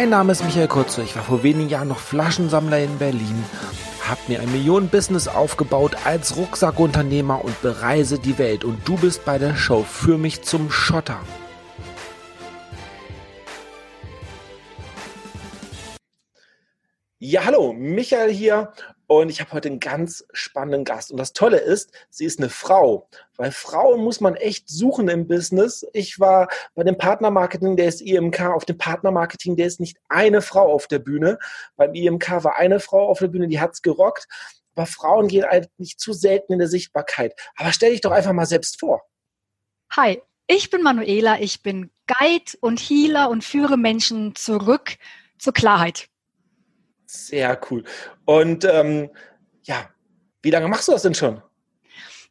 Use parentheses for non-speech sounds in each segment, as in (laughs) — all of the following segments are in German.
Mein Name ist Michael Kurze. Ich war vor wenigen Jahren noch Flaschensammler in Berlin, habe mir ein Millionen-Business aufgebaut als Rucksackunternehmer und bereise die Welt. Und du bist bei der Show für mich zum Schotter. Ja, hallo, Michael hier und ich habe heute einen ganz spannenden Gast. Und das Tolle ist, sie ist eine Frau. Weil Frauen muss man echt suchen im Business. Ich war bei dem Partnermarketing der ist IMK. Auf dem Partnermarketing der ist nicht eine Frau auf der Bühne. Beim IMK war eine Frau auf der Bühne, die hat's gerockt. Aber Frauen gehen eigentlich zu selten in der Sichtbarkeit. Aber stell dich doch einfach mal selbst vor. Hi, ich bin Manuela. Ich bin Guide und Healer und führe Menschen zurück zur Klarheit. Sehr cool. Und ähm, ja, wie lange machst du das denn schon?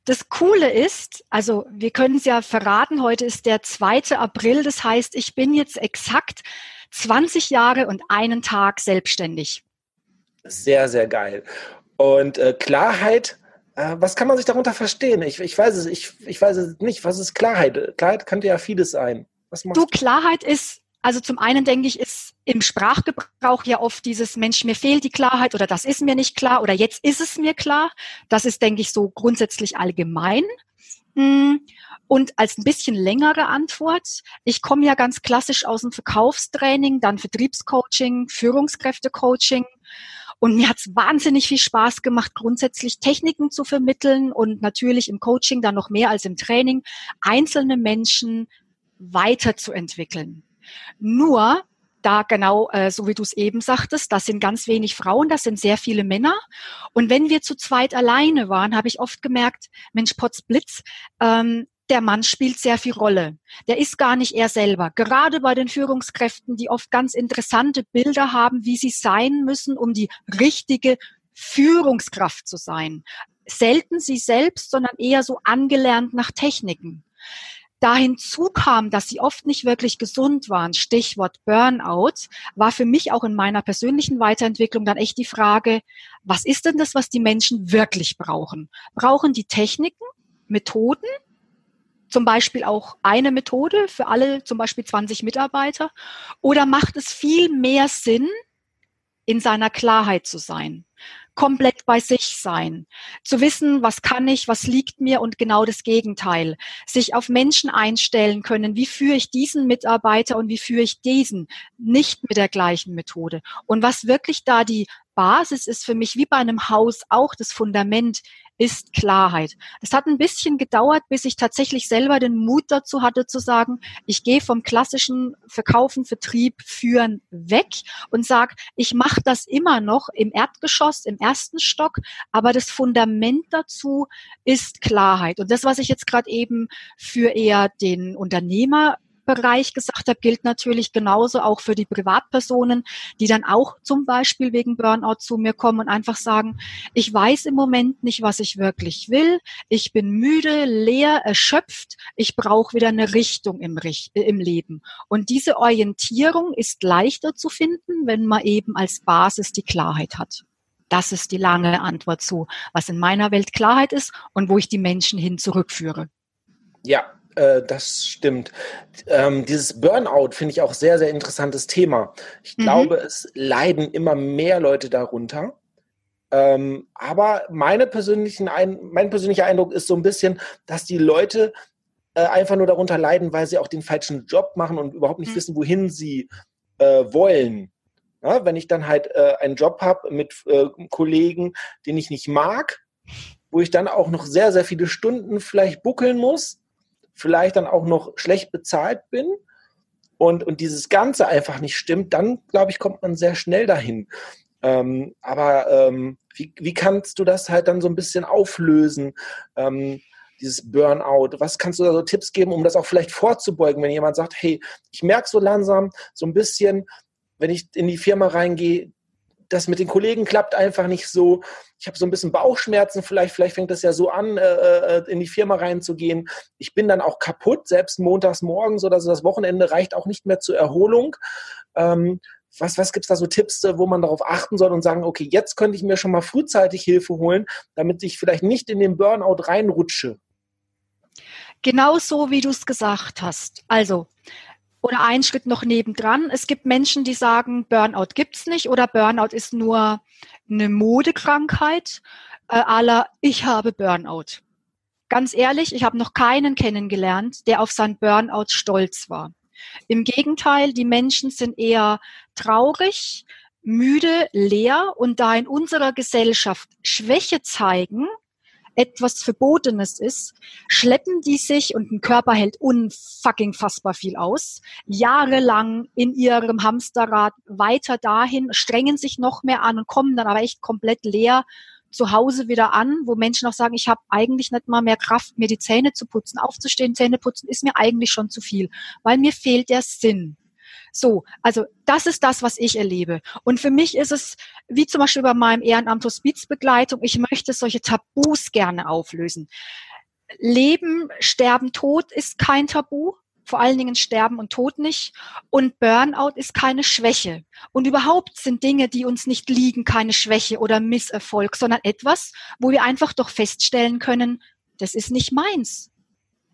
Das Coole ist, also wir können es ja verraten, heute ist der 2. April, das heißt, ich bin jetzt exakt 20 Jahre und einen Tag selbstständig. Sehr, sehr geil. Und äh, Klarheit, äh, was kann man sich darunter verstehen? Ich, ich weiß es, ich, ich weiß es nicht. Was ist Klarheit? Klarheit könnte ja vieles sein. Was du, du, Klarheit ist also zum einen denke ich, ist im Sprachgebrauch ja oft dieses Mensch, mir fehlt die Klarheit oder das ist mir nicht klar oder jetzt ist es mir klar. Das ist, denke ich, so grundsätzlich allgemein. Hm. Und als ein bisschen längere Antwort, ich komme ja ganz klassisch aus dem Verkaufstraining, dann Vertriebscoaching, Führungskräftecoaching. Und mir hat es wahnsinnig viel Spaß gemacht, grundsätzlich Techniken zu vermitteln und natürlich im Coaching dann noch mehr als im Training, einzelne Menschen weiterzuentwickeln. Nur da genau, äh, so wie du es eben sagtest, das sind ganz wenig Frauen, das sind sehr viele Männer. Und wenn wir zu zweit alleine waren, habe ich oft gemerkt, Mensch, Potzblitz, ähm, der Mann spielt sehr viel Rolle. Der ist gar nicht er selber. Gerade bei den Führungskräften, die oft ganz interessante Bilder haben, wie sie sein müssen, um die richtige Führungskraft zu sein. Selten sie selbst, sondern eher so angelernt nach Techniken da hinzu kam, dass sie oft nicht wirklich gesund waren, Stichwort Burnout, war für mich auch in meiner persönlichen Weiterentwicklung dann echt die Frage, was ist denn das, was die Menschen wirklich brauchen? Brauchen die Techniken, Methoden, zum Beispiel auch eine Methode für alle, zum Beispiel 20 Mitarbeiter, oder macht es viel mehr Sinn, in seiner Klarheit zu sein? Komplett bei sich sein, zu wissen, was kann ich, was liegt mir und genau das Gegenteil, sich auf Menschen einstellen können, wie führe ich diesen Mitarbeiter und wie führe ich diesen, nicht mit der gleichen Methode. Und was wirklich da die Basis ist für mich wie bei einem Haus auch das Fundament ist Klarheit. Das hat ein bisschen gedauert, bis ich tatsächlich selber den Mut dazu hatte zu sagen, ich gehe vom klassischen Verkaufen, Vertrieb, Führen weg und sage, ich mache das immer noch im Erdgeschoss, im ersten Stock, aber das Fundament dazu ist Klarheit. Und das, was ich jetzt gerade eben für eher den Unternehmer Bereich gesagt habe, gilt natürlich genauso auch für die Privatpersonen, die dann auch zum Beispiel wegen Burnout zu mir kommen und einfach sagen, ich weiß im Moment nicht, was ich wirklich will. Ich bin müde, leer, erschöpft. Ich brauche wieder eine Richtung im, im Leben. Und diese Orientierung ist leichter zu finden, wenn man eben als Basis die Klarheit hat. Das ist die lange Antwort zu, was in meiner Welt Klarheit ist und wo ich die Menschen hin zurückführe. Ja, äh, das stimmt. Ähm, dieses Burnout finde ich auch sehr, sehr interessantes Thema. Ich mhm. glaube, es leiden immer mehr Leute darunter. Ähm, aber meine persönlichen ein, mein persönlicher Eindruck ist so ein bisschen, dass die Leute äh, einfach nur darunter leiden, weil sie auch den falschen Job machen und überhaupt nicht mhm. wissen, wohin sie äh, wollen. Ja, wenn ich dann halt äh, einen Job habe mit äh, Kollegen, den ich nicht mag, wo ich dann auch noch sehr, sehr viele Stunden vielleicht buckeln muss, vielleicht dann auch noch schlecht bezahlt bin und, und dieses Ganze einfach nicht stimmt, dann glaube ich, kommt man sehr schnell dahin. Ähm, aber ähm, wie, wie kannst du das halt dann so ein bisschen auflösen? Ähm, dieses Burnout? Was kannst du da so Tipps geben, um das auch vielleicht vorzubeugen, wenn jemand sagt, hey, ich merke so langsam so ein bisschen, wenn ich in die Firma reingehe, das mit den Kollegen klappt einfach nicht so. Ich habe so ein bisschen Bauchschmerzen, vielleicht, vielleicht fängt das ja so an, äh, äh, in die Firma reinzugehen. Ich bin dann auch kaputt, selbst montags morgens oder so das Wochenende reicht auch nicht mehr zur Erholung. Ähm, was, was gibt es da so Tipps, wo man darauf achten soll und sagen, okay, jetzt könnte ich mir schon mal frühzeitig Hilfe holen, damit ich vielleicht nicht in den Burnout reinrutsche? Genau so, wie du es gesagt hast. Also, oder einen Schritt noch nebendran. Es gibt Menschen, die sagen, Burnout gibt's nicht oder Burnout ist nur eine Modekrankheit äh, aller ich habe Burnout. Ganz ehrlich, ich habe noch keinen kennengelernt, der auf sein Burnout stolz war. Im Gegenteil, die Menschen sind eher traurig, müde, leer und da in unserer Gesellschaft Schwäche zeigen, etwas Verbotenes ist, schleppen die sich und ein Körper hält unfucking fassbar viel aus, jahrelang in ihrem Hamsterrad weiter dahin, strengen sich noch mehr an und kommen dann aber echt komplett leer zu Hause wieder an, wo Menschen auch sagen, ich habe eigentlich nicht mal mehr Kraft, mir die Zähne zu putzen. Aufzustehen, Zähne putzen ist mir eigentlich schon zu viel, weil mir fehlt der Sinn. So, also das ist das, was ich erlebe. Und für mich ist es, wie zum Beispiel bei meinem Ehrenamt Hospizbegleitung, ich möchte solche Tabus gerne auflösen. Leben, Sterben, Tod ist kein Tabu vor allen Dingen Sterben und Tod nicht. Und Burnout ist keine Schwäche. Und überhaupt sind Dinge, die uns nicht liegen, keine Schwäche oder Misserfolg, sondern etwas, wo wir einfach doch feststellen können, das ist nicht meins.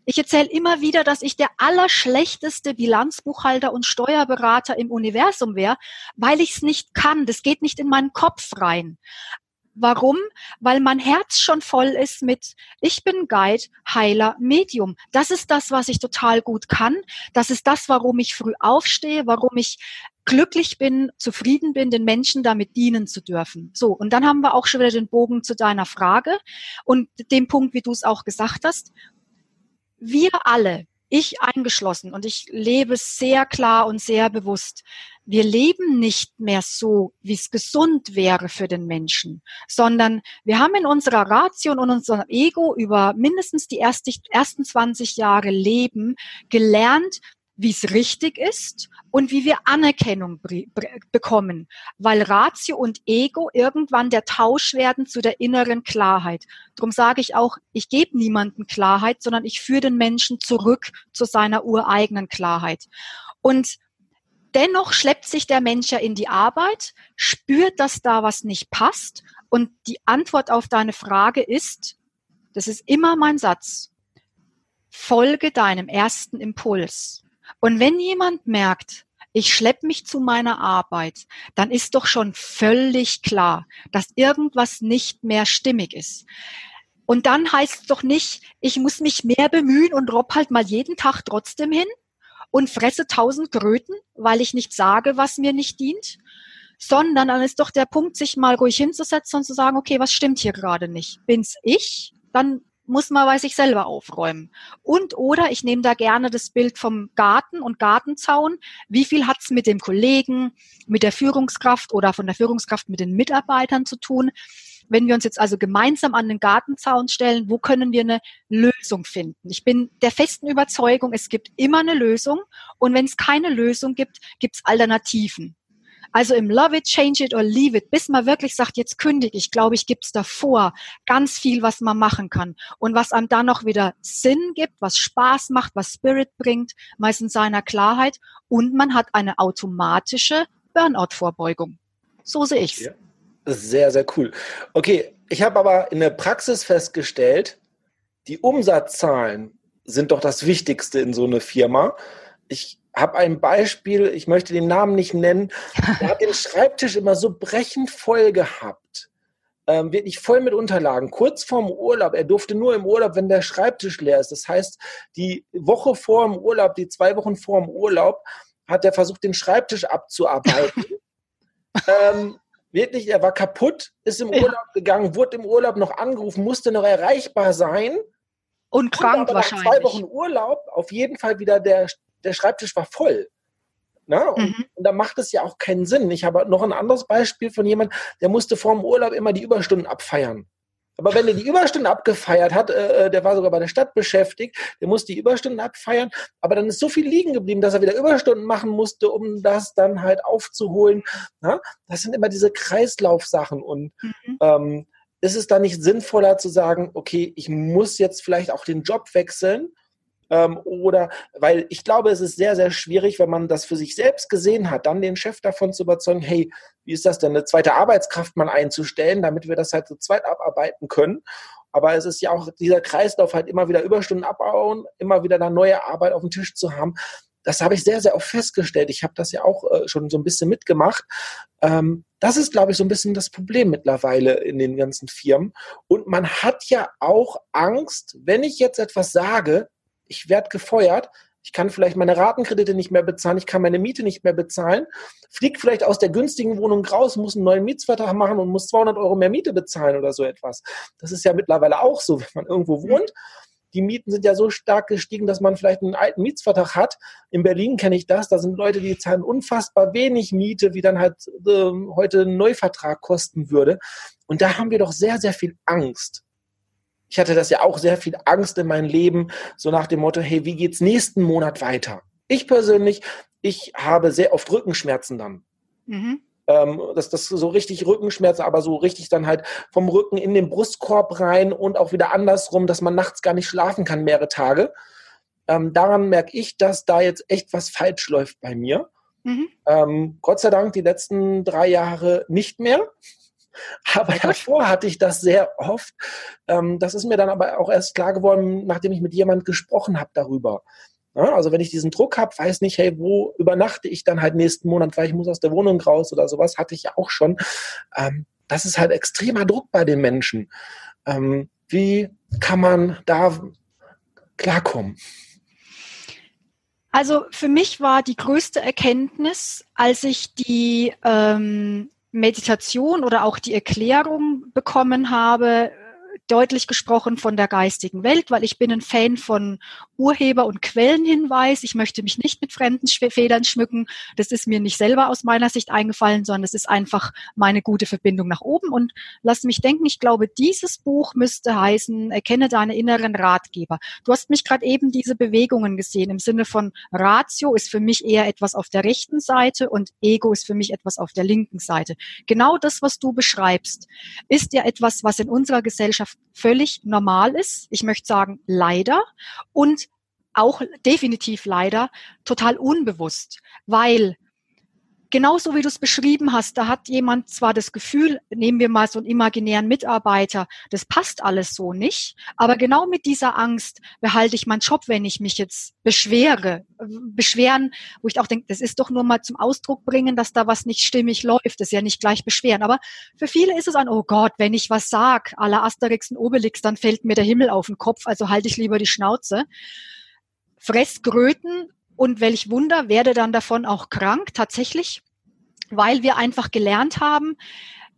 Ich erzähle immer wieder, dass ich der allerschlechteste Bilanzbuchhalter und Steuerberater im Universum wäre, weil ich es nicht kann. Das geht nicht in meinen Kopf rein. Warum? Weil mein Herz schon voll ist mit, ich bin Guide, Heiler, Medium. Das ist das, was ich total gut kann. Das ist das, warum ich früh aufstehe, warum ich glücklich bin, zufrieden bin, den Menschen damit dienen zu dürfen. So, und dann haben wir auch schon wieder den Bogen zu deiner Frage und dem Punkt, wie du es auch gesagt hast. Wir alle, ich eingeschlossen, und ich lebe sehr klar und sehr bewusst, wir leben nicht mehr so, wie es gesund wäre für den Menschen, sondern wir haben in unserer Ratio und unserem Ego über mindestens die ersten 20 Jahre Leben gelernt, wie es richtig ist und wie wir Anerkennung bekommen, weil Ratio und Ego irgendwann der Tausch werden zu der inneren Klarheit. Darum sage ich auch, ich gebe niemanden Klarheit, sondern ich führe den Menschen zurück zu seiner ureigenen Klarheit. Und dennoch schleppt sich der Mensch ja in die Arbeit, spürt, dass da was nicht passt. Und die Antwort auf deine Frage ist, das ist immer mein Satz, folge deinem ersten Impuls. Und wenn jemand merkt, ich schleppe mich zu meiner Arbeit, dann ist doch schon völlig klar, dass irgendwas nicht mehr stimmig ist. Und dann heißt es doch nicht, ich muss mich mehr bemühen und robb halt mal jeden Tag trotzdem hin, und fresse tausend Kröten, weil ich nicht sage, was mir nicht dient, sondern dann ist doch der Punkt, sich mal ruhig hinzusetzen und zu sagen, okay, was stimmt hier gerade nicht? Bin's ich? Dann muss man bei sich selber aufräumen. Und oder ich nehme da gerne das Bild vom Garten und Gartenzaun. Wie viel hat's mit dem Kollegen, mit der Führungskraft oder von der Führungskraft mit den Mitarbeitern zu tun? Wenn wir uns jetzt also gemeinsam an den Gartenzaun stellen, wo können wir eine Lösung finden? Ich bin der festen Überzeugung, es gibt immer eine Lösung und wenn es keine Lösung gibt, gibt es Alternativen. Also im Love it, change it or leave it, bis man wirklich sagt, jetzt kündige ich, glaube ich, gibt es davor ganz viel, was man machen kann. Und was einem dann noch wieder Sinn gibt, was Spaß macht, was Spirit bringt, meistens seiner Klarheit. Und man hat eine automatische Burnout-Vorbeugung. So sehe ich's. Ja. Sehr, sehr cool. Okay, ich habe aber in der Praxis festgestellt, die Umsatzzahlen sind doch das Wichtigste in so einer Firma. Ich habe ein Beispiel, ich möchte den Namen nicht nennen, (laughs) der hat den Schreibtisch immer so brechend voll gehabt. Ähm, wirklich voll mit Unterlagen, kurz vorm Urlaub. Er durfte nur im Urlaub, wenn der Schreibtisch leer ist. Das heißt, die Woche vor dem Urlaub, die zwei Wochen vor dem Urlaub, hat er versucht, den Schreibtisch abzuarbeiten. (laughs) ähm, Wirklich, er war kaputt, ist im Urlaub ja. gegangen, wurde im Urlaub noch angerufen, musste noch erreichbar sein. Und krank und wahrscheinlich. Nach zwei Wochen Urlaub auf jeden Fall wieder der, der Schreibtisch war voll. Na? Und, mhm. und da macht es ja auch keinen Sinn. Ich habe noch ein anderes Beispiel von jemandem, der musste vor dem Urlaub immer die Überstunden abfeiern. Aber wenn er die Überstunden abgefeiert hat, äh, äh, der war sogar bei der Stadt beschäftigt, der musste die Überstunden abfeiern, aber dann ist so viel liegen geblieben, dass er wieder Überstunden machen musste, um das dann halt aufzuholen. Ja? Das sind immer diese Kreislaufsachen und mhm. ähm, ist es da nicht sinnvoller zu sagen, okay, ich muss jetzt vielleicht auch den Job wechseln ähm, oder weil ich glaube, es ist sehr, sehr schwierig, wenn man das für sich selbst gesehen hat, dann den Chef davon zu überzeugen, hey, wie ist das denn, eine zweite Arbeitskraft mal einzustellen, damit wir das halt zu zweit abarbeiten können. Aber es ist ja auch dieser Kreislauf halt immer wieder Überstunden abbauen, immer wieder eine neue Arbeit auf dem Tisch zu haben. das habe ich sehr, sehr oft festgestellt. Ich habe das ja auch äh, schon so ein bisschen mitgemacht. Ähm, das ist, glaube ich, so ein bisschen das Problem mittlerweile in den ganzen Firmen. Und man hat ja auch Angst, wenn ich jetzt etwas sage, ich werde gefeuert, ich kann vielleicht meine Ratenkredite nicht mehr bezahlen, ich kann meine Miete nicht mehr bezahlen, fliegt vielleicht aus der günstigen Wohnung raus, muss einen neuen Mietsvertrag machen und muss 200 Euro mehr Miete bezahlen oder so etwas. Das ist ja mittlerweile auch so, wenn man irgendwo wohnt. Die Mieten sind ja so stark gestiegen, dass man vielleicht einen alten Mietsvertrag hat. In Berlin kenne ich das. Da sind Leute, die zahlen unfassbar wenig Miete, wie dann halt äh, heute ein Neuvertrag kosten würde. Und da haben wir doch sehr, sehr viel Angst ich hatte das ja auch sehr viel Angst in meinem Leben, so nach dem Motto, hey, wie geht's nächsten Monat weiter? Ich persönlich, ich habe sehr oft Rückenschmerzen dann. Mhm. Ähm, das, das so richtig Rückenschmerzen, aber so richtig dann halt vom Rücken in den Brustkorb rein und auch wieder andersrum, dass man nachts gar nicht schlafen kann mehrere Tage. Ähm, daran merke ich, dass da jetzt echt was falsch läuft bei mir. Mhm. Ähm, Gott sei Dank die letzten drei Jahre nicht mehr. Aber davor hatte ich das sehr oft. Ähm, das ist mir dann aber auch erst klar geworden, nachdem ich mit jemand gesprochen habe darüber. Also wenn ich diesen Druck habe, weiß nicht, hey, wo übernachte ich dann halt nächsten Monat, weil ich muss aus der Wohnung raus oder sowas, hatte ich ja auch schon. Ähm, das ist halt extremer Druck bei den Menschen. Ähm, wie kann man da klarkommen? Also für mich war die größte Erkenntnis, als ich die ähm, Meditation oder auch die Erklärung bekommen habe, deutlich gesprochen von der geistigen Welt, weil ich bin ein Fan von Urheber- und Quellenhinweis. Ich möchte mich nicht mit fremden Federn schmücken. Das ist mir nicht selber aus meiner Sicht eingefallen, sondern es ist einfach meine gute Verbindung nach oben. Und lass mich denken, ich glaube, dieses Buch müsste heißen, erkenne deine inneren Ratgeber. Du hast mich gerade eben diese Bewegungen gesehen im Sinne von Ratio ist für mich eher etwas auf der rechten Seite und Ego ist für mich etwas auf der linken Seite. Genau das, was du beschreibst, ist ja etwas, was in unserer Gesellschaft völlig normal ist. Ich möchte sagen, leider. Und auch definitiv leider total unbewusst, weil genauso wie du es beschrieben hast, da hat jemand zwar das Gefühl, nehmen wir mal so einen imaginären Mitarbeiter, das passt alles so nicht, aber genau mit dieser Angst behalte ich meinen Job, wenn ich mich jetzt beschwere. Beschweren, wo ich auch denke, das ist doch nur mal zum Ausdruck bringen, dass da was nicht stimmig läuft, das ist ja nicht gleich beschweren. Aber für viele ist es ein, oh Gott, wenn ich was sag, la Asterix und Obelix, dann fällt mir der Himmel auf den Kopf, also halte ich lieber die Schnauze. Fressgröten und welch Wunder, werde dann davon auch krank, tatsächlich, weil wir einfach gelernt haben,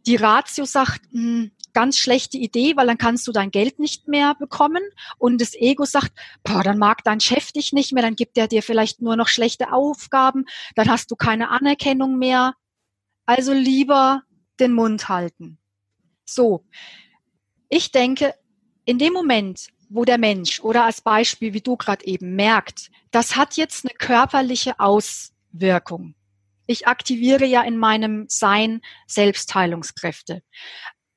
die Ratio sagt, mh, hm, ganz schlechte Idee, weil dann kannst du dein Geld nicht mehr bekommen. Und das Ego sagt, boah, dann mag dein Chef dich nicht mehr, dann gibt er dir vielleicht nur noch schlechte Aufgaben, dann hast du keine Anerkennung mehr. Also lieber den Mund halten. So. Ich denke, in dem Moment, wo der Mensch oder als Beispiel, wie du gerade eben merkt, das hat jetzt eine körperliche Auswirkung. Ich aktiviere ja in meinem Sein Selbstheilungskräfte.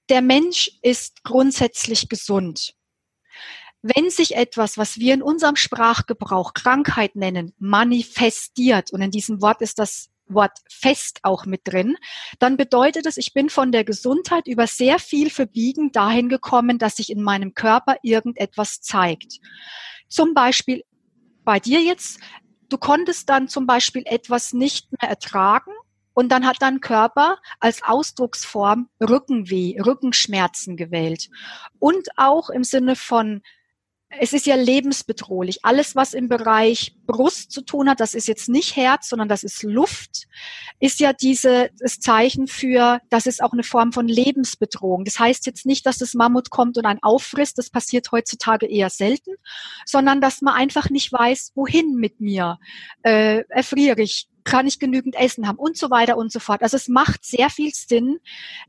Der Mensch ist grundsätzlich gesund. Wenn sich etwas, was wir in unserem Sprachgebrauch Krankheit nennen, manifestiert, und in diesem Wort ist das Wort fest auch mit drin, dann bedeutet es, ich bin von der Gesundheit über sehr viel Verbiegen dahin gekommen, dass sich in meinem Körper irgendetwas zeigt. Zum Beispiel bei dir jetzt, du konntest dann zum Beispiel etwas nicht mehr ertragen und dann hat dein Körper als Ausdrucksform Rückenweh, Rückenschmerzen gewählt. Und auch im Sinne von es ist ja lebensbedrohlich. Alles, was im Bereich Brust zu tun hat, das ist jetzt nicht Herz, sondern das ist Luft, ist ja dieses Zeichen für, das ist auch eine Form von Lebensbedrohung. Das heißt jetzt nicht, dass das Mammut kommt und einen auffrisst, das passiert heutzutage eher selten, sondern dass man einfach nicht weiß, wohin mit mir. Äh, erfriere ich, kann ich genügend Essen haben und so weiter und so fort. Also es macht sehr viel Sinn,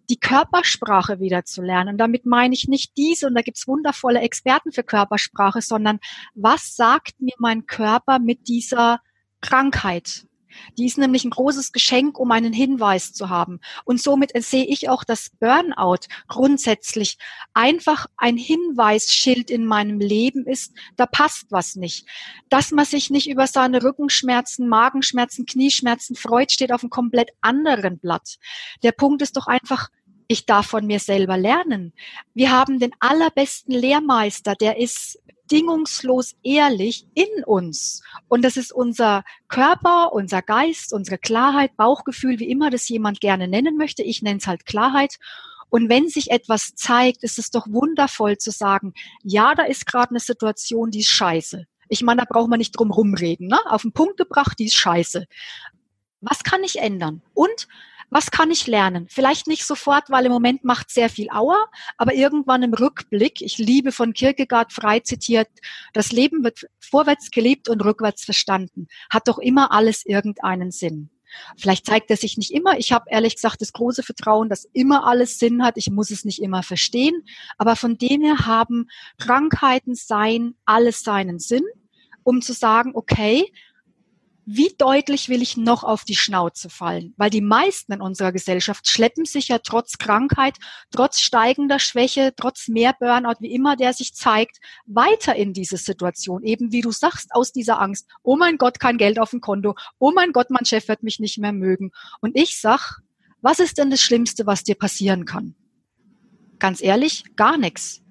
die Körpersprache wieder zu lernen. Und damit meine ich nicht diese, und da gibt's wundervolle Experten für Körpersprache, sondern was sagt mir mein Körper mit dieser Krankheit? Die ist nämlich ein großes Geschenk, um einen Hinweis zu haben. Und somit sehe ich auch das Burnout grundsätzlich einfach ein Hinweisschild in meinem Leben ist, da passt was nicht. Dass man sich nicht über seine Rückenschmerzen, Magenschmerzen, Knieschmerzen freut, steht auf einem komplett anderen Blatt. Der Punkt ist doch einfach, ich darf von mir selber lernen. Wir haben den allerbesten Lehrmeister, der ist bedingungslos ehrlich in uns. Und das ist unser Körper, unser Geist, unsere Klarheit, Bauchgefühl, wie immer das jemand gerne nennen möchte. Ich nenne es halt Klarheit. Und wenn sich etwas zeigt, ist es doch wundervoll zu sagen, ja, da ist gerade eine Situation, die ist scheiße. Ich meine, da braucht man nicht drum rumreden. Ne? Auf den Punkt gebracht, die ist scheiße. Was kann ich ändern? Und was kann ich lernen? Vielleicht nicht sofort, weil im Moment macht sehr viel Auer, aber irgendwann im Rückblick, ich liebe von Kierkegaard frei zitiert, das Leben wird vorwärts gelebt und rückwärts verstanden, hat doch immer alles irgendeinen Sinn. Vielleicht zeigt er sich nicht immer. Ich habe ehrlich gesagt das große Vertrauen, dass immer alles Sinn hat. Ich muss es nicht immer verstehen. Aber von dem her haben Krankheiten sein alles seinen Sinn, um zu sagen, okay, wie deutlich will ich noch auf die Schnauze fallen? Weil die meisten in unserer Gesellschaft schleppen sich ja trotz Krankheit, trotz steigender Schwäche, trotz mehr Burnout, wie immer der sich zeigt, weiter in diese Situation. Eben wie du sagst, aus dieser Angst. Oh mein Gott, kein Geld auf dem Konto. Oh mein Gott, mein Chef wird mich nicht mehr mögen. Und ich sag, was ist denn das Schlimmste, was dir passieren kann? Ganz ehrlich, gar nichts.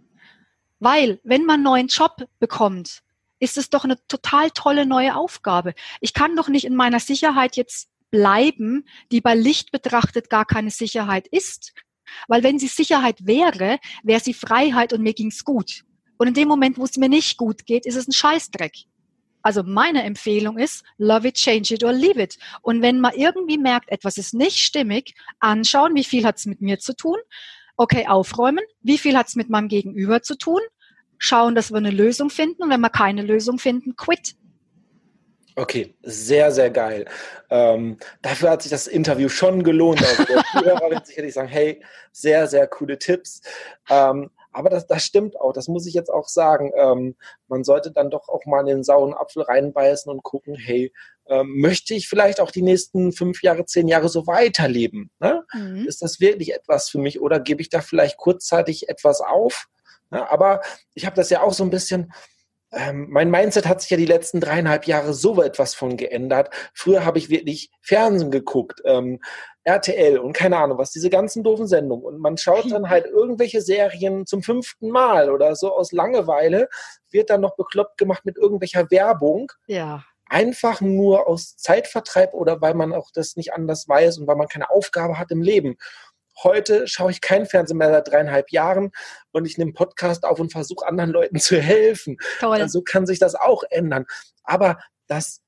Weil, wenn man einen neuen Job bekommt, ist es doch eine total tolle neue Aufgabe. Ich kann doch nicht in meiner Sicherheit jetzt bleiben, die bei Licht betrachtet gar keine Sicherheit ist. Weil wenn sie Sicherheit wäre, wäre sie Freiheit und mir ging's gut. Und in dem Moment, wo es mir nicht gut geht, ist es ein Scheißdreck. Also meine Empfehlung ist, love it, change it or leave it. Und wenn man irgendwie merkt, etwas ist nicht stimmig, anschauen, wie viel hat's mit mir zu tun. Okay, aufräumen. Wie viel hat's mit meinem Gegenüber zu tun? Schauen, dass wir eine Lösung finden und wenn wir keine Lösung finden, quit. Okay, sehr, sehr geil. Ähm, dafür hat sich das Interview schon gelohnt. Also der (laughs) Zuhörer wird sicherlich sagen, hey, sehr, sehr coole Tipps. Ähm, aber das, das stimmt auch, das muss ich jetzt auch sagen. Ähm, man sollte dann doch auch mal in den sauren Apfel reinbeißen und gucken, hey, ähm, möchte ich vielleicht auch die nächsten fünf Jahre, zehn Jahre so weiterleben? Ne? Mhm. Ist das wirklich etwas für mich oder gebe ich da vielleicht kurzzeitig etwas auf? Ja, aber ich habe das ja auch so ein bisschen, ähm, mein Mindset hat sich ja die letzten dreieinhalb Jahre so etwas von geändert. Früher habe ich wirklich Fernsehen geguckt, ähm, RTL und keine Ahnung was, diese ganzen doofen Sendungen. Und man schaut dann halt irgendwelche Serien zum fünften Mal oder so aus Langeweile, wird dann noch bekloppt gemacht mit irgendwelcher Werbung. Ja. Einfach nur aus Zeitvertreib oder weil man auch das nicht anders weiß und weil man keine Aufgabe hat im Leben. Heute schaue ich kein Fernsehen mehr seit dreieinhalb Jahren und ich nehme Podcast auf und versuche anderen Leuten zu helfen. Toll. Also kann sich das auch ändern. Aber das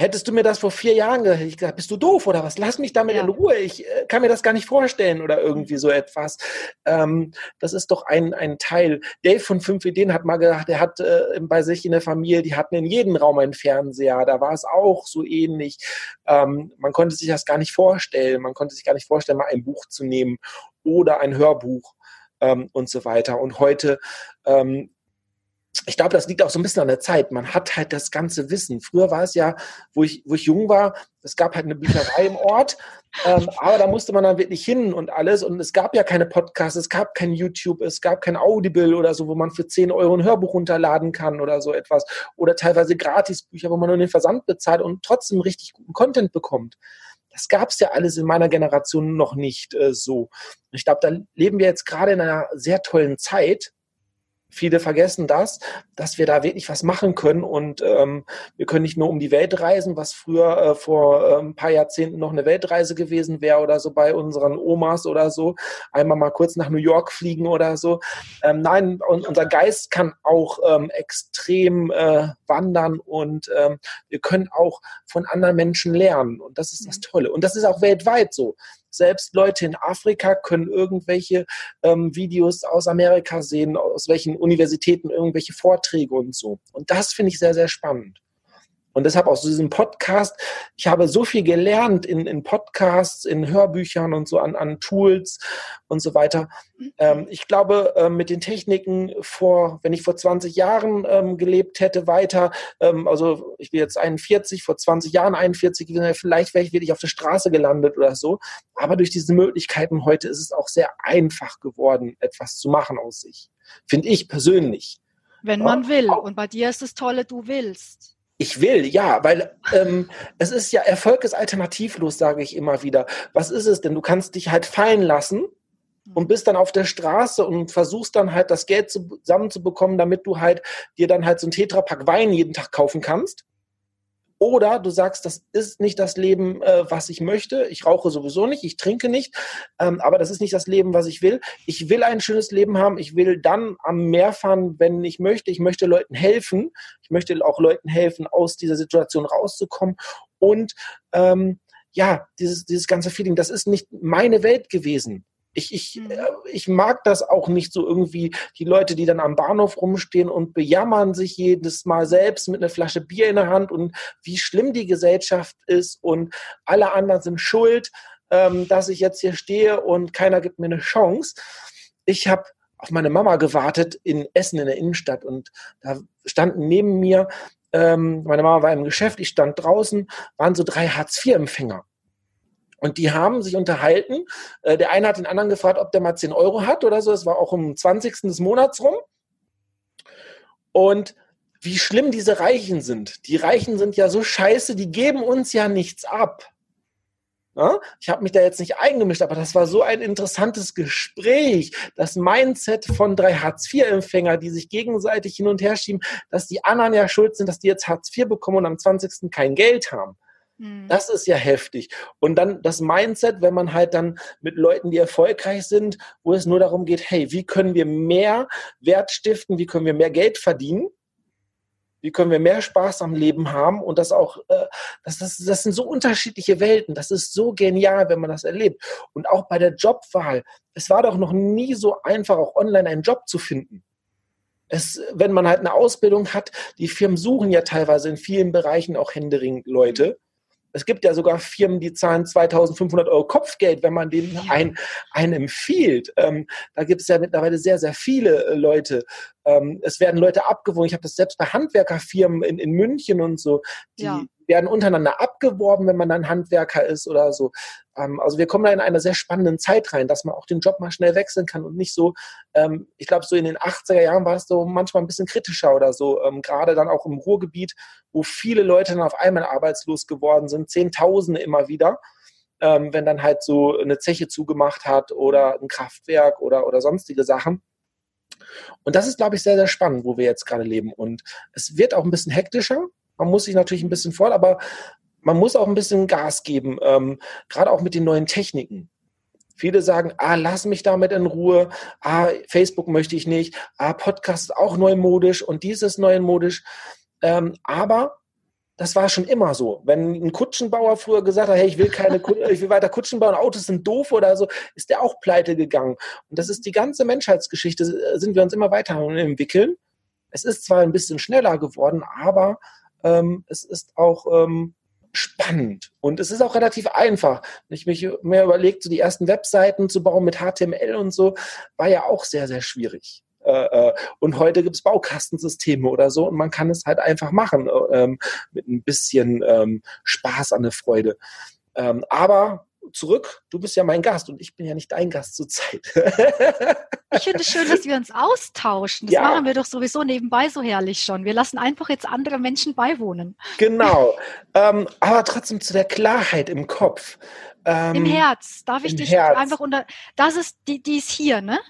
Hättest du mir das vor vier Jahren gesagt, ich gesagt, bist du doof oder was? Lass mich damit ja. in Ruhe. Ich äh, kann mir das gar nicht vorstellen oder irgendwie so etwas. Ähm, das ist doch ein, ein Teil. Dave von Fünf Ideen hat mal gesagt, er hat äh, bei sich in der Familie, die hatten in jedem Raum einen Fernseher. Da war es auch so ähnlich. Ähm, man konnte sich das gar nicht vorstellen. Man konnte sich gar nicht vorstellen, mal ein Buch zu nehmen oder ein Hörbuch ähm, und so weiter. Und heute ähm, ich glaube, das liegt auch so ein bisschen an der Zeit. Man hat halt das ganze Wissen. Früher war es ja, wo ich, wo ich jung war, es gab halt eine Bücherei im Ort, ähm, aber da musste man dann wirklich hin und alles. Und es gab ja keine Podcasts, es gab kein YouTube, es gab kein Audible oder so, wo man für 10 Euro ein Hörbuch runterladen kann oder so etwas. Oder teilweise Gratisbücher, wo man nur den Versand bezahlt und trotzdem richtig guten Content bekommt. Das gab es ja alles in meiner Generation noch nicht äh, so. Ich glaube, da leben wir jetzt gerade in einer sehr tollen Zeit Viele vergessen das, dass wir da wirklich was machen können und ähm, wir können nicht nur um die Welt reisen, was früher äh, vor äh, ein paar Jahrzehnten noch eine Weltreise gewesen wäre oder so bei unseren Omas oder so, einmal mal kurz nach New York fliegen oder so. Ähm, nein, und unser Geist kann auch ähm, extrem äh, wandern und ähm, wir können auch von anderen Menschen lernen und das ist das mhm. Tolle. Und das ist auch weltweit so. Selbst Leute in Afrika können irgendwelche ähm, Videos aus Amerika sehen, aus welchen Universitäten irgendwelche Vorträge und so. Und das finde ich sehr, sehr spannend. Und deshalb aus diesem Podcast, ich habe so viel gelernt in, in Podcasts, in Hörbüchern und so an, an Tools und so weiter. Ähm, ich glaube, äh, mit den Techniken vor, wenn ich vor 20 Jahren ähm, gelebt hätte, weiter, ähm, also ich bin jetzt 41, vor 20 Jahren 41 vielleicht wäre ich wirklich auf der Straße gelandet oder so. Aber durch diese Möglichkeiten heute ist es auch sehr einfach geworden, etwas zu machen aus sich. Finde ich persönlich. Wenn man will. Und bei dir ist das Tolle, du willst. Ich will, ja, weil ähm, es ist ja, Erfolg ist alternativlos, sage ich immer wieder. Was ist es denn? Du kannst dich halt fallen lassen und bist dann auf der Straße und versuchst dann halt das Geld zusammenzubekommen, damit du halt dir dann halt so ein Tetrapack Wein jeden Tag kaufen kannst. Oder du sagst, das ist nicht das Leben, äh, was ich möchte. Ich rauche sowieso nicht, ich trinke nicht, ähm, aber das ist nicht das Leben, was ich will. Ich will ein schönes Leben haben. Ich will dann am Meer fahren, wenn ich möchte. Ich möchte Leuten helfen. Ich möchte auch Leuten helfen, aus dieser Situation rauszukommen. Und ähm, ja, dieses, dieses ganze Feeling, das ist nicht meine Welt gewesen. Ich, ich, mhm. äh, ich mag das auch nicht so irgendwie, die Leute, die dann am Bahnhof rumstehen und bejammern sich jedes Mal selbst mit einer Flasche Bier in der Hand und wie schlimm die Gesellschaft ist und alle anderen sind schuld, ähm, dass ich jetzt hier stehe und keiner gibt mir eine Chance. Ich habe auf meine Mama gewartet in Essen in der Innenstadt und da standen neben mir, ähm, meine Mama war im Geschäft, ich stand draußen, waren so drei Hartz-IV-Empfänger. Und die haben sich unterhalten. Äh, der eine hat den anderen gefragt, ob der mal 10 Euro hat oder so. Es war auch am 20. des Monats rum. Und wie schlimm diese Reichen sind. Die Reichen sind ja so scheiße, die geben uns ja nichts ab. Ich habe mich da jetzt nicht eingemischt, aber das war so ein interessantes Gespräch. Das Mindset von drei Hartz-IV-Empfänger, die sich gegenseitig hin und her schieben, dass die anderen ja schuld sind, dass die jetzt Hartz IV bekommen und am 20. kein Geld haben. Mhm. Das ist ja heftig. Und dann das Mindset, wenn man halt dann mit Leuten, die erfolgreich sind, wo es nur darum geht, hey, wie können wir mehr Wert stiften, wie können wir mehr Geld verdienen? Wie können wir mehr Spaß am Leben haben? Und das auch, äh, das, das, das sind so unterschiedliche Welten. Das ist so genial, wenn man das erlebt. Und auch bei der Jobwahl. Es war doch noch nie so einfach, auch online einen Job zu finden. Es, wenn man halt eine Ausbildung hat, die Firmen suchen ja teilweise in vielen Bereichen auch händeringend Leute. Es gibt ja sogar Firmen, die zahlen 2500 Euro Kopfgeld, wenn man denen ein, einen empfiehlt. Ähm, da gibt es ja mittlerweile sehr, sehr viele äh, Leute. Ähm, es werden Leute abgewogen. Ich habe das selbst bei Handwerkerfirmen in, in München und so, die, ja werden untereinander abgeworben, wenn man dann Handwerker ist oder so. Ähm, also wir kommen da in eine sehr spannende Zeit rein, dass man auch den Job mal schnell wechseln kann und nicht so, ähm, ich glaube, so in den 80er Jahren war es so manchmal ein bisschen kritischer oder so, ähm, gerade dann auch im Ruhrgebiet, wo viele Leute dann auf einmal arbeitslos geworden sind, Zehntausende immer wieder. Wenn dann halt so eine Zeche zugemacht hat oder ein Kraftwerk oder, oder sonstige Sachen. Und das ist, glaube ich, sehr, sehr spannend, wo wir jetzt gerade leben. Und es wird auch ein bisschen hektischer. Man muss sich natürlich ein bisschen vor, aber man muss auch ein bisschen Gas geben, ähm, gerade auch mit den neuen Techniken. Viele sagen, ah, lass mich damit in Ruhe, ah, Facebook möchte ich nicht, ah, Podcast ist auch neumodisch und dies ist neumodisch. Ähm, aber das war schon immer so. Wenn ein Kutschenbauer früher gesagt hat, hey, ich will keine, (laughs) ich will weiter Kutschen bauen, Autos sind doof oder so, ist der auch pleite gegangen. Und das ist die ganze Menschheitsgeschichte, äh, sind wir uns immer weiter entwickeln. Es ist zwar ein bisschen schneller geworden, aber ähm, es ist auch ähm, spannend und es ist auch relativ einfach. Wenn ich mich mehr überlegt, so die ersten Webseiten zu bauen mit HTML und so, war ja auch sehr, sehr schwierig. Äh, äh, und heute gibt es Baukastensysteme oder so und man kann es halt einfach machen ähm, mit ein bisschen ähm, Spaß an der Freude. Ähm, aber zurück. Du bist ja mein Gast und ich bin ja nicht dein Gast zurzeit. ich finde es schön, dass wir uns austauschen. Das ja. machen wir doch sowieso nebenbei so herrlich schon. Wir lassen einfach jetzt andere Menschen beiwohnen. Genau. ähm, aber trotzdem zu der Klarheit im Kopf. Ähm, Im Herz. Darf ich dich Herz. einfach unter. Das ist, die, die ist hier, ne?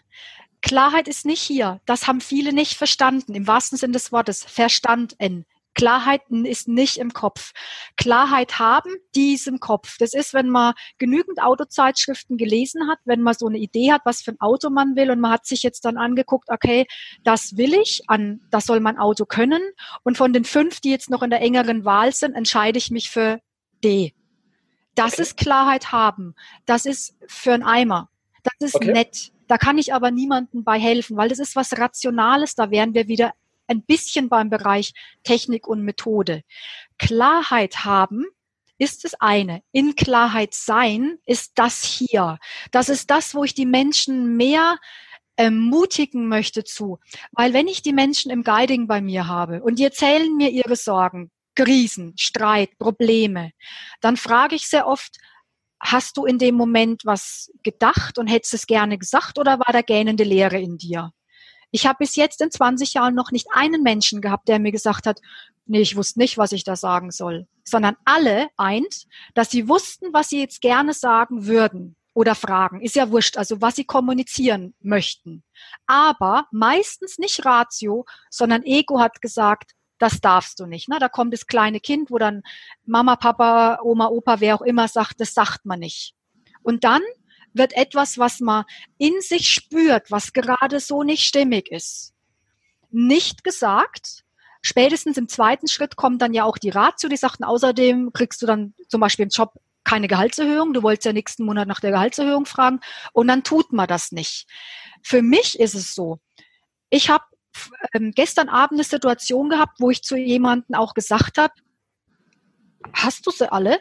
Klarheit ist nicht hier. Das haben viele nicht verstanden. Im wahrsten Sinne des Wortes. Verstanden. Klarheit ist nicht im Kopf. Klarheit haben, die ist im Kopf. Das ist, wenn man genügend Autozeitschriften gelesen hat, wenn man so eine Idee hat, was für ein Auto man will und man hat sich jetzt dann angeguckt, okay, das will ich, an, das soll mein Auto können und von den fünf, die jetzt noch in der engeren Wahl sind, entscheide ich mich für D. Das okay. ist Klarheit haben. Das ist für einen Eimer. Das ist okay. nett. Da kann ich aber niemandem bei helfen, weil das ist was Rationales. Da wären wir wieder ein bisschen beim Bereich Technik und Methode. Klarheit haben ist das eine. In Klarheit sein ist das hier. Das ist das, wo ich die Menschen mehr ermutigen möchte zu. Weil wenn ich die Menschen im Guiding bei mir habe und die erzählen mir ihre Sorgen, Krisen, Streit, Probleme, dann frage ich sehr oft, hast du in dem Moment was gedacht und hättest es gerne gesagt oder war da gähnende Leere in dir? Ich habe bis jetzt in 20 Jahren noch nicht einen Menschen gehabt, der mir gesagt hat, nee, ich wusste nicht, was ich da sagen soll, sondern alle eint, dass sie wussten, was sie jetzt gerne sagen würden. oder fragen. Ist ja wurscht, also was sie kommunizieren möchten. Aber meistens nicht Ratio, sondern Ego hat gesagt, das darfst du nicht. Ne? Da kommt das kleine Kind, wo dann Mama, Papa, Oma, Opa, wer auch immer sagt, das sagt man nicht. Und dann wird etwas, was man in sich spürt, was gerade so nicht stimmig ist, nicht gesagt. Spätestens im zweiten Schritt kommt dann ja auch die Ratio, die sagten, außerdem kriegst du dann zum Beispiel im Job keine Gehaltserhöhung. Du wolltest ja nächsten Monat nach der Gehaltserhöhung fragen und dann tut man das nicht. Für mich ist es so, ich habe ähm, gestern Abend eine Situation gehabt, wo ich zu jemandem auch gesagt habe, hast du sie alle?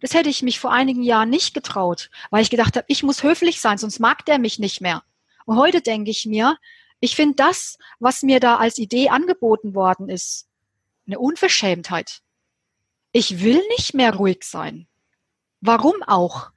Das hätte ich mich vor einigen Jahren nicht getraut, weil ich gedacht habe, ich muss höflich sein, sonst mag der mich nicht mehr. Und heute denke ich mir, ich finde das, was mir da als Idee angeboten worden ist, eine Unverschämtheit. Ich will nicht mehr ruhig sein. Warum auch?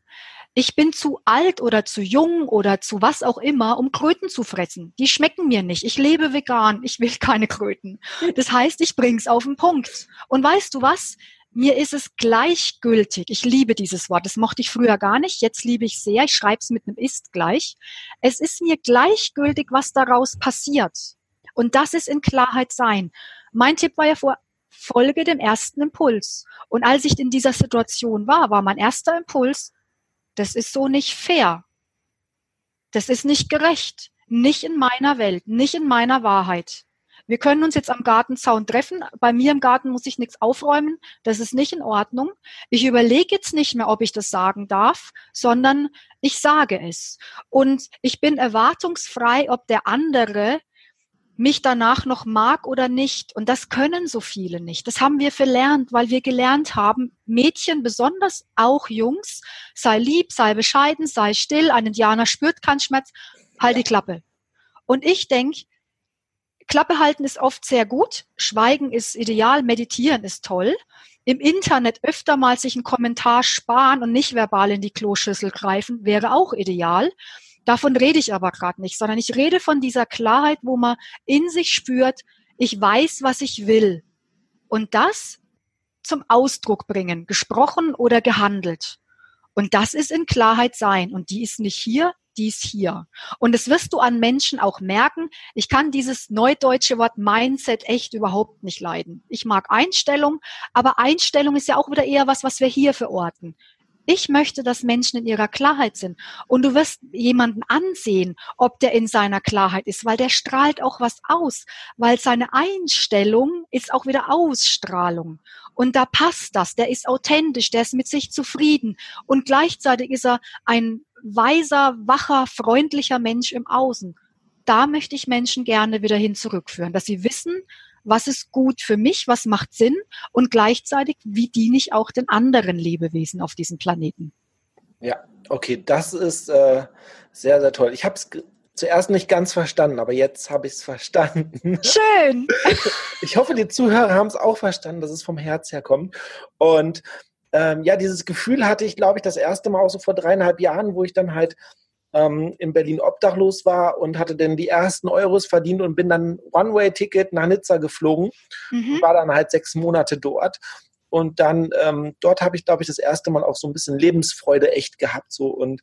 Ich bin zu alt oder zu jung oder zu was auch immer, um Kröten zu fressen. Die schmecken mir nicht. Ich lebe vegan. Ich will keine Kröten. Das heißt, ich bring's auf den Punkt. Und weißt du was? Mir ist es gleichgültig. Ich liebe dieses Wort. Das mochte ich früher gar nicht. Jetzt liebe ich sehr. Ich schreibe es mit einem ist gleich. Es ist mir gleichgültig, was daraus passiert. Und das ist in Klarheit sein. Mein Tipp war ja vor, folge dem ersten Impuls. Und als ich in dieser Situation war, war mein erster Impuls, das ist so nicht fair. Das ist nicht gerecht. Nicht in meiner Welt, nicht in meiner Wahrheit. Wir können uns jetzt am Gartenzaun treffen. Bei mir im Garten muss ich nichts aufräumen. Das ist nicht in Ordnung. Ich überlege jetzt nicht mehr, ob ich das sagen darf, sondern ich sage es. Und ich bin erwartungsfrei, ob der andere mich danach noch mag oder nicht. Und das können so viele nicht. Das haben wir verlernt, weil wir gelernt haben, Mädchen, besonders auch Jungs, sei lieb, sei bescheiden, sei still, ein Indianer spürt keinen Schmerz, halt die Klappe. Und ich denke, Klappe halten ist oft sehr gut, Schweigen ist ideal, Meditieren ist toll. Im Internet öfter mal sich einen Kommentar sparen und nicht verbal in die Kloschüssel greifen, wäre auch ideal. Davon rede ich aber gerade nicht, sondern ich rede von dieser Klarheit, wo man in sich spürt, ich weiß, was ich will. Und das zum Ausdruck bringen, gesprochen oder gehandelt. Und das ist in Klarheit sein. Und die ist nicht hier, die ist hier. Und das wirst du an Menschen auch merken. Ich kann dieses neudeutsche Wort Mindset echt überhaupt nicht leiden. Ich mag Einstellung, aber Einstellung ist ja auch wieder eher was, was wir hier verorten. Ich möchte, dass Menschen in ihrer Klarheit sind. Und du wirst jemanden ansehen, ob der in seiner Klarheit ist, weil der strahlt auch was aus, weil seine Einstellung ist auch wieder Ausstrahlung. Und da passt das. Der ist authentisch, der ist mit sich zufrieden. Und gleichzeitig ist er ein weiser, wacher, freundlicher Mensch im Außen. Da möchte ich Menschen gerne wieder hin zurückführen, dass sie wissen, was ist gut für mich, was macht Sinn und gleichzeitig, wie diene ich auch den anderen Lebewesen auf diesem Planeten. Ja, okay, das ist äh, sehr, sehr toll. Ich habe es zuerst nicht ganz verstanden, aber jetzt habe ich es verstanden. (laughs) Schön. Ich hoffe, die Zuhörer haben es auch verstanden, dass es vom Herz herkommt. Und ähm, ja, dieses Gefühl hatte ich, glaube ich, das erste Mal auch so vor dreieinhalb Jahren, wo ich dann halt ähm, in Berlin obdachlos war und hatte dann die ersten Euros verdient und bin dann One-Way-Ticket nach Nizza geflogen. Mhm. War dann halt sechs Monate dort. Und dann ähm, dort habe ich, glaube ich, das erste Mal auch so ein bisschen Lebensfreude echt gehabt. So und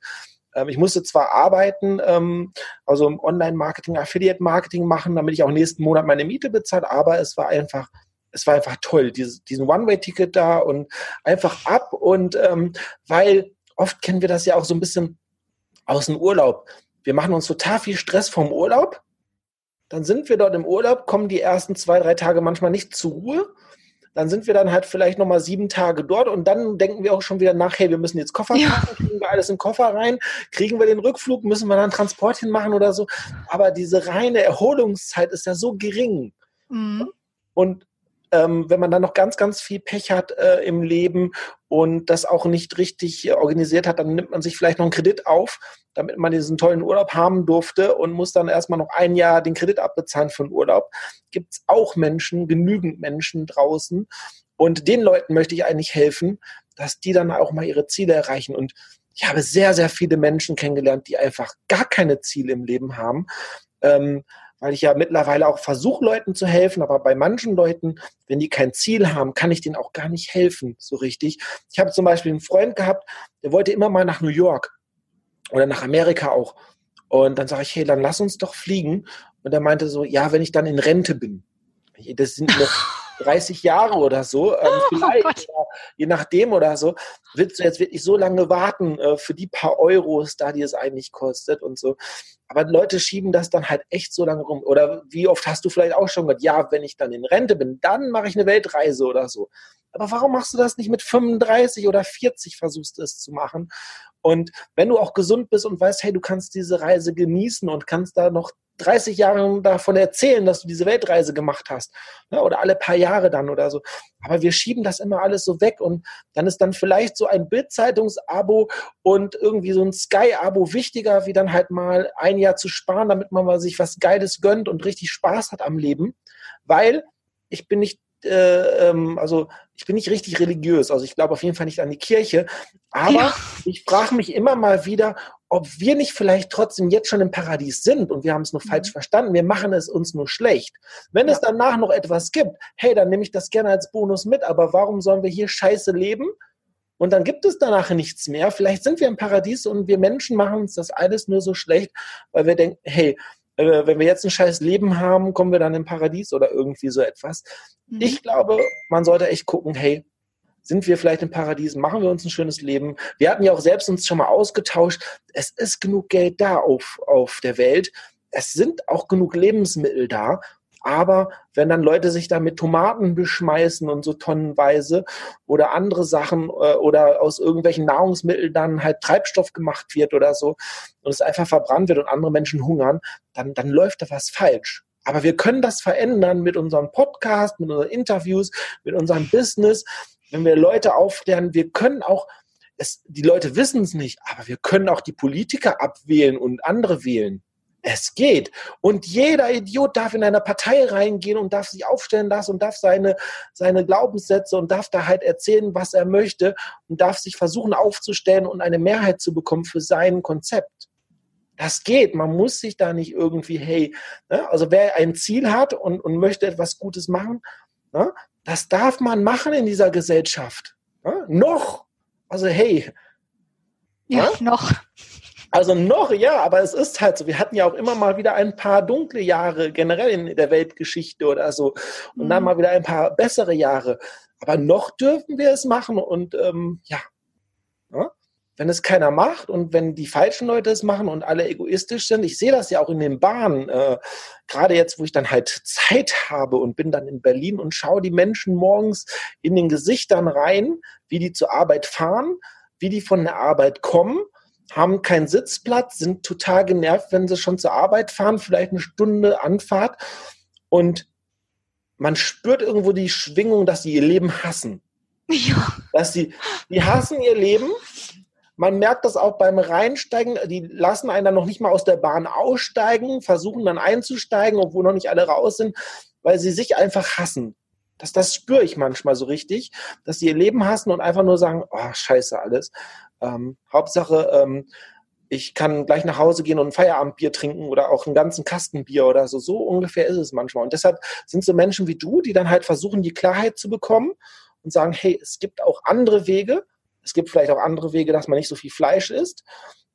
ähm, ich musste zwar arbeiten, ähm, also Online-Marketing, Affiliate-Marketing machen, damit ich auch nächsten Monat meine Miete bezahle, aber es war einfach es war einfach toll, dieses, diesen One-Way-Ticket da und einfach ab und ähm, weil oft kennen wir das ja auch so ein bisschen aus dem Urlaub. Wir machen uns total viel Stress vom Urlaub. Dann sind wir dort im Urlaub, kommen die ersten zwei, drei Tage manchmal nicht zur Ruhe. Dann sind wir dann halt vielleicht nochmal sieben Tage dort und dann denken wir auch schon wieder nach, hey, wir müssen jetzt Koffer ja. kriegen wir alles in den Koffer rein, kriegen wir den Rückflug, müssen wir dann Transport hinmachen oder so. Aber diese reine Erholungszeit ist ja so gering. Mhm. Und ähm, wenn man dann noch ganz, ganz viel Pech hat äh, im Leben und das auch nicht richtig äh, organisiert hat, dann nimmt man sich vielleicht noch einen Kredit auf, damit man diesen tollen Urlaub haben durfte und muss dann erstmal noch ein Jahr den Kredit abbezahlen für den Urlaub. Gibt es auch Menschen, genügend Menschen draußen. Und den Leuten möchte ich eigentlich helfen, dass die dann auch mal ihre Ziele erreichen. Und ich habe sehr, sehr viele Menschen kennengelernt, die einfach gar keine Ziele im Leben haben. Ähm, weil ich ja mittlerweile auch versuche, Leuten zu helfen, aber bei manchen Leuten, wenn die kein Ziel haben, kann ich denen auch gar nicht helfen, so richtig. Ich habe zum Beispiel einen Freund gehabt, der wollte immer mal nach New York. oder nach Amerika auch. Und dann sage ich, hey, dann lass uns doch fliegen. Und er meinte so, ja, wenn ich dann in Rente bin. Das sind (laughs) noch 30 Jahre oder so, ähm, oh, vielleicht, oh je nachdem oder so, willst du jetzt wirklich so lange warten äh, für die paar Euros da, die es eigentlich kostet und so. Aber Leute schieben das dann halt echt so lange rum. Oder wie oft hast du vielleicht auch schon gehört, ja, wenn ich dann in Rente bin, dann mache ich eine Weltreise oder so. Aber warum machst du das nicht mit 35 oder 40, versuchst es zu machen? Und wenn du auch gesund bist und weißt, hey, du kannst diese Reise genießen und kannst da noch 30 Jahre davon erzählen, dass du diese Weltreise gemacht hast. Ne? Oder alle paar Jahre dann oder so. Aber wir schieben das immer alles so weg und dann ist dann vielleicht so ein Bild-Zeitungs-Abo und irgendwie so ein Sky-Abo wichtiger, wie dann halt mal ein Jahr zu sparen, damit man mal sich was Geiles gönnt und richtig Spaß hat am Leben. Weil ich bin nicht äh, ähm, also ich bin nicht richtig religiös, also ich glaube auf jeden Fall nicht an die Kirche, aber ja. ich frage mich immer mal wieder, ob wir nicht vielleicht trotzdem jetzt schon im Paradies sind und wir haben es nur mhm. falsch verstanden, wir machen es uns nur schlecht. Wenn ja. es danach noch etwas gibt, hey, dann nehme ich das gerne als Bonus mit, aber warum sollen wir hier scheiße leben? Und dann gibt es danach nichts mehr. Vielleicht sind wir im Paradies und wir Menschen machen uns das alles nur so schlecht, weil wir denken, hey, äh, wenn wir jetzt ein scheiß Leben haben, kommen wir dann im Paradies oder irgendwie so etwas. Mhm. Ich glaube, man sollte echt gucken, hey, sind wir vielleicht im Paradies, machen wir uns ein schönes Leben. Wir hatten ja auch selbst uns schon mal ausgetauscht. Es ist genug Geld da auf, auf der Welt. Es sind auch genug Lebensmittel da. Aber wenn dann Leute sich da mit Tomaten beschmeißen und so tonnenweise oder andere Sachen äh, oder aus irgendwelchen Nahrungsmitteln dann halt Treibstoff gemacht wird oder so und es einfach verbrannt wird und andere Menschen hungern, dann, dann läuft da was falsch. Aber wir können das verändern mit unserem Podcast, mit unseren Interviews, mit unserem Business, wenn wir Leute aufklären. Wir können auch, es, die Leute wissen es nicht, aber wir können auch die Politiker abwählen und andere wählen. Es geht. Und jeder Idiot darf in eine Partei reingehen und darf sich aufstellen lassen und darf seine, seine Glaubenssätze und darf da halt erzählen, was er möchte und darf sich versuchen aufzustellen und eine Mehrheit zu bekommen für sein Konzept. Das geht. Man muss sich da nicht irgendwie, hey, ne? also wer ein Ziel hat und, und möchte etwas Gutes machen, ne? das darf man machen in dieser Gesellschaft. Ne? Noch. Also hey. Ja, noch. Also noch, ja, aber es ist halt so. Wir hatten ja auch immer mal wieder ein paar dunkle Jahre generell in der Weltgeschichte oder so. Und mhm. dann mal wieder ein paar bessere Jahre. Aber noch dürfen wir es machen und ähm, ja. ja. Wenn es keiner macht und wenn die falschen Leute es machen und alle egoistisch sind, ich sehe das ja auch in den Bahnen, äh, gerade jetzt, wo ich dann halt Zeit habe und bin dann in Berlin und schaue die Menschen morgens in den Gesichtern rein, wie die zur Arbeit fahren, wie die von der Arbeit kommen haben keinen Sitzplatz, sind total genervt, wenn sie schon zur Arbeit fahren, vielleicht eine Stunde Anfahrt und man spürt irgendwo die Schwingung, dass sie ihr Leben hassen. Ja. Dass sie, die hassen ihr Leben. Man merkt das auch beim Reinsteigen. Die lassen einen dann noch nicht mal aus der Bahn aussteigen, versuchen dann einzusteigen, obwohl noch nicht alle raus sind, weil sie sich einfach hassen. Das, das spüre ich manchmal so richtig, dass sie ihr Leben hassen und einfach nur sagen, oh, scheiße alles. Ähm, Hauptsache, ähm, ich kann gleich nach Hause gehen und ein Feierabendbier trinken oder auch einen ganzen Kasten Bier oder so. So ungefähr ist es manchmal. Und deshalb sind so Menschen wie du, die dann halt versuchen, die Klarheit zu bekommen und sagen, hey, es gibt auch andere Wege. Es gibt vielleicht auch andere Wege, dass man nicht so viel Fleisch isst.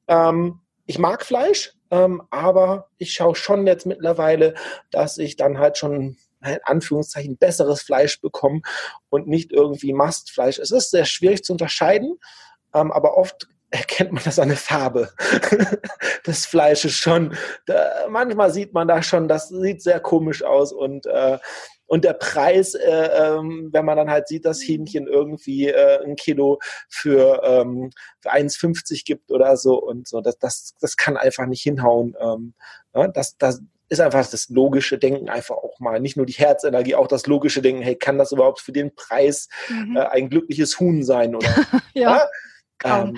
Ähm, ich mag Fleisch, ähm, aber ich schaue schon jetzt mittlerweile, dass ich dann halt schon in Anführungszeichen besseres Fleisch bekomme und nicht irgendwie Mastfleisch. Es ist sehr schwierig zu unterscheiden, ähm, aber oft erkennt man das an der Farbe (laughs) des Fleisches schon. Da, manchmal sieht man da schon, das sieht sehr komisch aus und äh, und der Preis, äh, ähm, wenn man dann halt sieht, dass Hähnchen irgendwie äh, ein Kilo für, ähm, für 1,50 gibt oder so und so, das, das, das kann einfach nicht hinhauen. Ähm, ja, das, das, ist einfach das logische Denken einfach auch mal, nicht nur die Herzenergie, auch das logische Denken, hey, kann das überhaupt für den Preis mhm. äh, ein glückliches Huhn sein oder? (laughs) ja. ja? Ähm,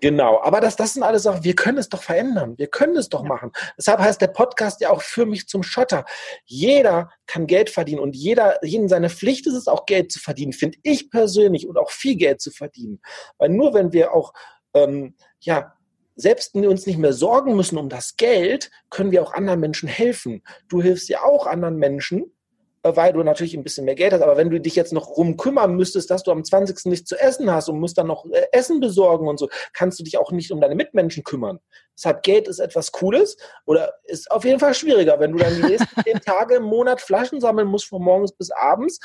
genau, aber das, das sind alles Sachen, wir können es doch verändern, wir können es doch machen. Deshalb heißt der Podcast ja auch für mich zum Schotter. Jeder kann Geld verdienen und jeder, jeden seine Pflicht ist es auch Geld zu verdienen, finde ich persönlich und auch viel Geld zu verdienen. Weil nur wenn wir auch, ähm, ja, selbst uns nicht mehr sorgen müssen um das Geld, können wir auch anderen Menschen helfen. Du hilfst ja auch anderen Menschen weil du natürlich ein bisschen mehr Geld hast. Aber wenn du dich jetzt noch rum kümmern müsstest, dass du am 20. nichts zu essen hast und musst dann noch äh, Essen besorgen und so, kannst du dich auch nicht um deine Mitmenschen kümmern. Deshalb Geld ist etwas Cooles oder ist auf jeden Fall schwieriger, wenn du dann die nächsten zehn (laughs) Tage im Monat Flaschen sammeln musst von morgens bis abends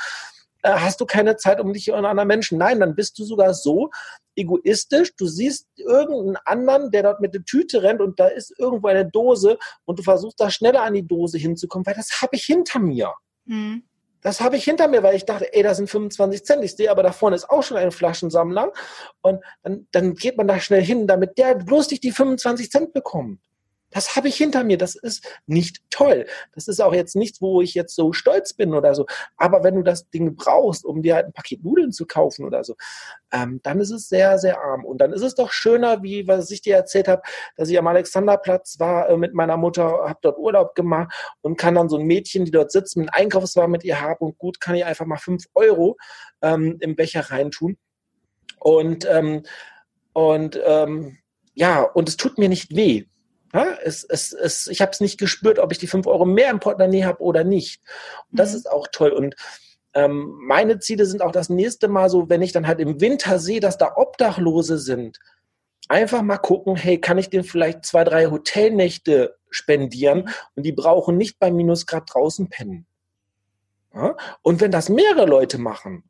äh, hast du keine Zeit um dich um anderen Menschen. Nein, dann bist du sogar so egoistisch. Du siehst irgendeinen anderen, der dort mit der Tüte rennt und da ist irgendwo eine Dose und du versuchst da schneller an die Dose hinzukommen, weil das habe ich hinter mir. Mhm. Das habe ich hinter mir, weil ich dachte, ey, da sind 25 Cent. Ich sehe aber da vorne ist auch schon ein Flaschensammler. Und dann, dann geht man da schnell hin, damit der bloß nicht die 25 Cent bekommt. Das habe ich hinter mir. Das ist nicht toll. Das ist auch jetzt nichts, wo ich jetzt so stolz bin oder so. Aber wenn du das Ding brauchst, um dir halt ein Paket Nudeln zu kaufen oder so, ähm, dann ist es sehr, sehr arm. Und dann ist es doch schöner, wie was ich dir erzählt habe, dass ich am Alexanderplatz war äh, mit meiner Mutter, habe dort Urlaub gemacht und kann dann so ein Mädchen, die dort sitzt, mit einem Einkaufswagen mit ihr haben und gut kann ich einfach mal fünf Euro ähm, im Becher reintun. Und, ähm, und ähm, ja, und es tut mir nicht weh. Ja, es, es, es, ich habe es nicht gespürt, ob ich die fünf Euro mehr im Portemonnaie habe oder nicht. Und das mhm. ist auch toll. Und ähm, meine Ziele sind auch das nächste Mal so, wenn ich dann halt im Winter sehe, dass da Obdachlose sind, einfach mal gucken, hey, kann ich denen vielleicht zwei, drei Hotelnächte spendieren und die brauchen nicht bei Minusgrad draußen pennen. Ja? Und wenn das mehrere Leute machen,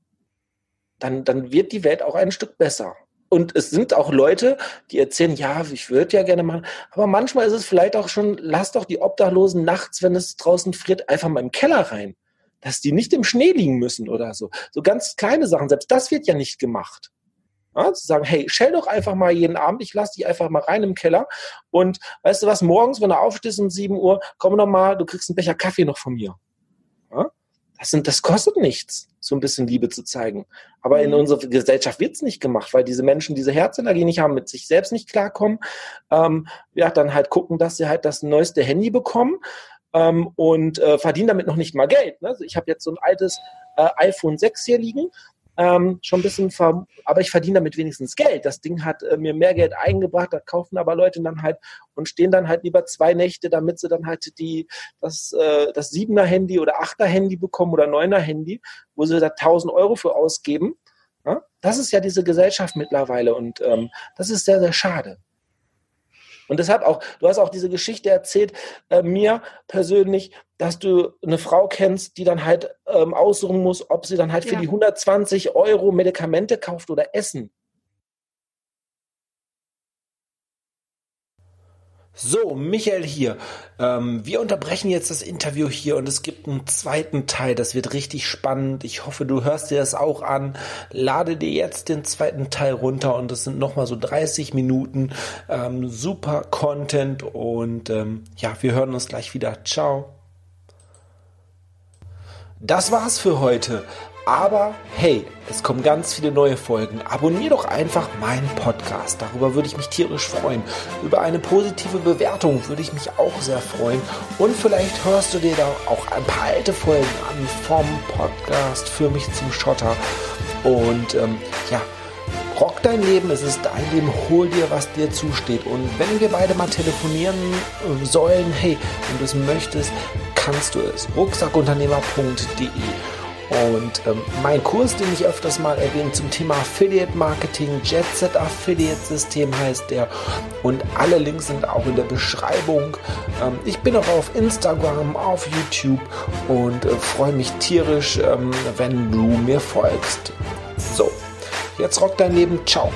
dann, dann wird die Welt auch ein Stück besser. Und es sind auch Leute, die erzählen, ja, ich würde ja gerne machen. Aber manchmal ist es vielleicht auch schon, lass doch die Obdachlosen nachts, wenn es draußen friert, einfach mal im Keller rein. Dass die nicht im Schnee liegen müssen oder so. So ganz kleine Sachen. Selbst das wird ja nicht gemacht. Ja, zu sagen, hey, stell doch einfach mal jeden Abend, ich lasse dich einfach mal rein im Keller. Und weißt du was, morgens, wenn du aufstehst um 7 Uhr, komm noch mal, du kriegst einen Becher Kaffee noch von mir. Das, sind, das kostet nichts, so ein bisschen Liebe zu zeigen. Aber in mhm. unserer Gesellschaft wird es nicht gemacht, weil diese Menschen diese Herzenergie nicht haben, mit sich selbst nicht klarkommen. Ähm, ja, dann halt gucken, dass sie halt das neueste Handy bekommen ähm, und äh, verdienen damit noch nicht mal Geld. Ne? Also ich habe jetzt so ein altes äh, iPhone 6 hier liegen ähm, schon ein bisschen, aber ich verdiene damit wenigstens Geld. Das Ding hat äh, mir mehr Geld eingebracht, da kaufen aber Leute dann halt und stehen dann halt lieber zwei Nächte, damit sie dann halt die, das, äh, das siebener Handy oder achter Handy bekommen oder neuner Handy, wo sie da 1000 Euro für ausgeben. Ja? Das ist ja diese Gesellschaft mittlerweile und ähm, das ist sehr, sehr schade. Und deshalb auch, du hast auch diese Geschichte erzählt, äh, mir persönlich, dass du eine Frau kennst, die dann halt ähm, aussuchen muss, ob sie dann halt ja. für die 120 Euro Medikamente kauft oder Essen. So, Michael hier. Ähm, wir unterbrechen jetzt das Interview hier und es gibt einen zweiten Teil. Das wird richtig spannend. Ich hoffe, du hörst dir das auch an. Lade dir jetzt den zweiten Teil runter und es sind nochmal so 30 Minuten ähm, super Content und ähm, ja, wir hören uns gleich wieder. Ciao. Das war's für heute. Aber hey, es kommen ganz viele neue Folgen. Abonnier doch einfach meinen Podcast. Darüber würde ich mich tierisch freuen. Über eine positive Bewertung würde ich mich auch sehr freuen. Und vielleicht hörst du dir da auch ein paar alte Folgen an vom Podcast für mich zum Schotter. Und ähm, ja, rock dein Leben, es ist dein Leben, hol dir, was dir zusteht. Und wenn wir beide mal telefonieren äh, sollen, hey, wenn du es möchtest, kannst du es. rucksackunternehmer.de und ähm, mein Kurs, den ich öfters mal erwähne zum Thema Affiliate Marketing, Jetset Affiliate System heißt der. Und alle Links sind auch in der Beschreibung. Ähm, ich bin auch auf Instagram, auf YouTube und äh, freue mich tierisch, ähm, wenn du mir folgst. So, jetzt rock dein Leben. Ciao.